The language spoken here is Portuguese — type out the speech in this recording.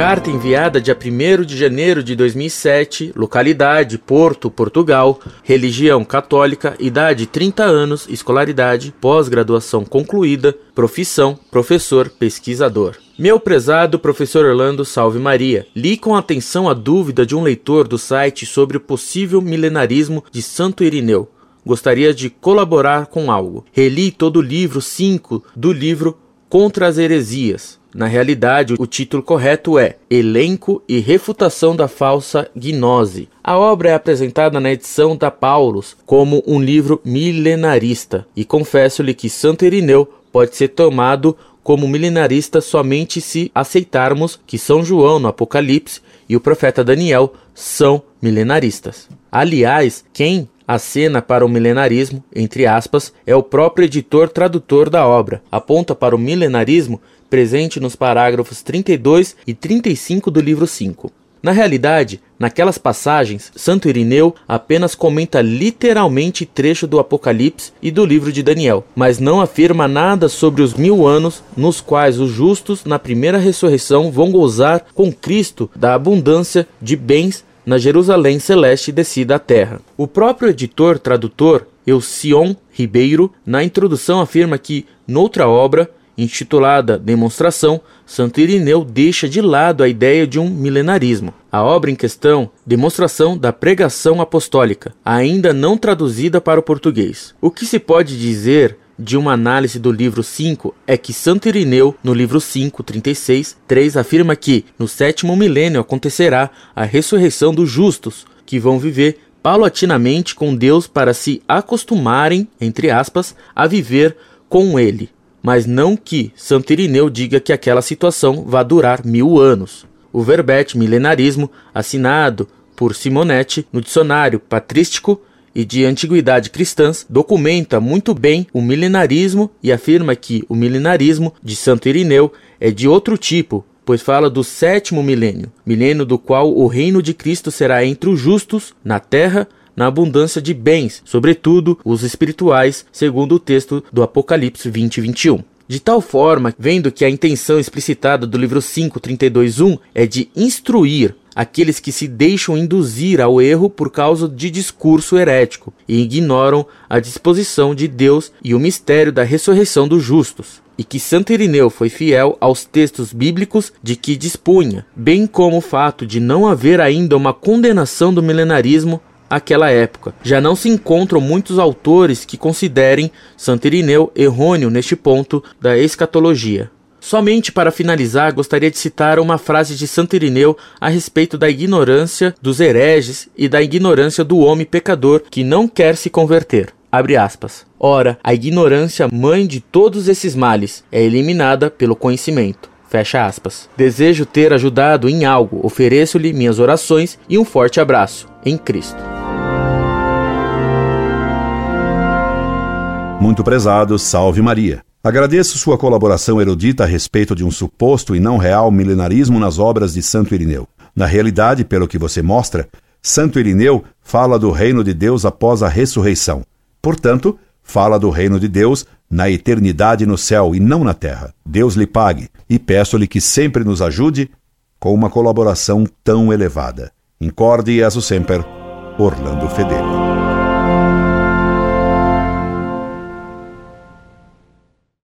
Carta enviada dia 1 de janeiro de 2007, localidade Porto, Portugal, religião católica, idade 30 anos, escolaridade, pós-graduação concluída, profissão, professor, pesquisador. Meu prezado professor Orlando Salve Maria, li com atenção a dúvida de um leitor do site sobre o possível milenarismo de Santo Irineu. Gostaria de colaborar com algo. Reli todo o livro 5 do livro Contra as Heresias. Na realidade, o título correto é Elenco e Refutação da Falsa Gnose. A obra é apresentada na edição da Paulus como um livro milenarista, e confesso-lhe que Santo Irineu pode ser tomado como milenarista somente se aceitarmos que São João no Apocalipse e o profeta Daniel são milenaristas. Aliás, quem acena para o milenarismo, entre aspas, é o próprio editor tradutor da obra. Aponta para o milenarismo presente nos parágrafos 32 e 35 do livro 5. Na realidade, naquelas passagens, Santo Irineu apenas comenta literalmente trecho do Apocalipse e do livro de Daniel, mas não afirma nada sobre os mil anos nos quais os justos, na primeira ressurreição, vão gozar com Cristo da abundância de bens na Jerusalém celeste descida à terra. O próprio editor tradutor, Elcion Ribeiro, na introdução afirma que, noutra obra, intitulada Demonstração, Santo Irineu deixa de lado a ideia de um milenarismo. A obra em questão, Demonstração da Pregação Apostólica, ainda não traduzida para o português. O que se pode dizer de uma análise do livro 5 é que Santo Irineu, no livro 5, 36, 3, afirma que no sétimo milênio acontecerá a ressurreição dos justos, que vão viver paulatinamente com Deus para se acostumarem, entre aspas, a viver com ele. Mas não que Santo Irineu diga que aquela situação vá durar mil anos. O verbete milenarismo, assinado por Simonetti no dicionário patrístico, e de antiguidade cristãs, documenta muito bem o milenarismo e afirma que o milenarismo de Santo Irineu é de outro tipo, pois fala do sétimo milênio, milênio do qual o reino de Cristo será entre os justos na terra na abundância de bens, sobretudo os espirituais, segundo o texto do Apocalipse 20 e 21. De tal forma, vendo que a intenção explicitada do livro 5, 32.1 é de instruir aqueles que se deixam induzir ao erro por causa de discurso herético e ignoram a disposição de Deus e o mistério da ressurreição dos justos, e que Santo Irineu foi fiel aos textos bíblicos de que dispunha, bem como o fato de não haver ainda uma condenação do milenarismo àquela época. Já não se encontram muitos autores que considerem Santo Irineu errôneo neste ponto da escatologia. Somente para finalizar, gostaria de citar uma frase de Santo Irineu a respeito da ignorância dos hereges e da ignorância do homem pecador que não quer se converter. Abre aspas. Ora, a ignorância, mãe de todos esses males, é eliminada pelo conhecimento. Fecha aspas. Desejo ter ajudado em algo, ofereço-lhe minhas orações e um forte abraço. Em Cristo. Muito prezado, salve Maria. Agradeço sua colaboração erudita a respeito de um suposto e não real milenarismo nas obras de Santo Irineu. Na realidade, pelo que você mostra, Santo Irineu fala do reino de Deus após a ressurreição. Portanto, fala do reino de Deus na eternidade no céu e não na terra. Deus lhe pague e peço-lhe que sempre nos ajude com uma colaboração tão elevada. Incorde e sempre, Orlando Fedeli.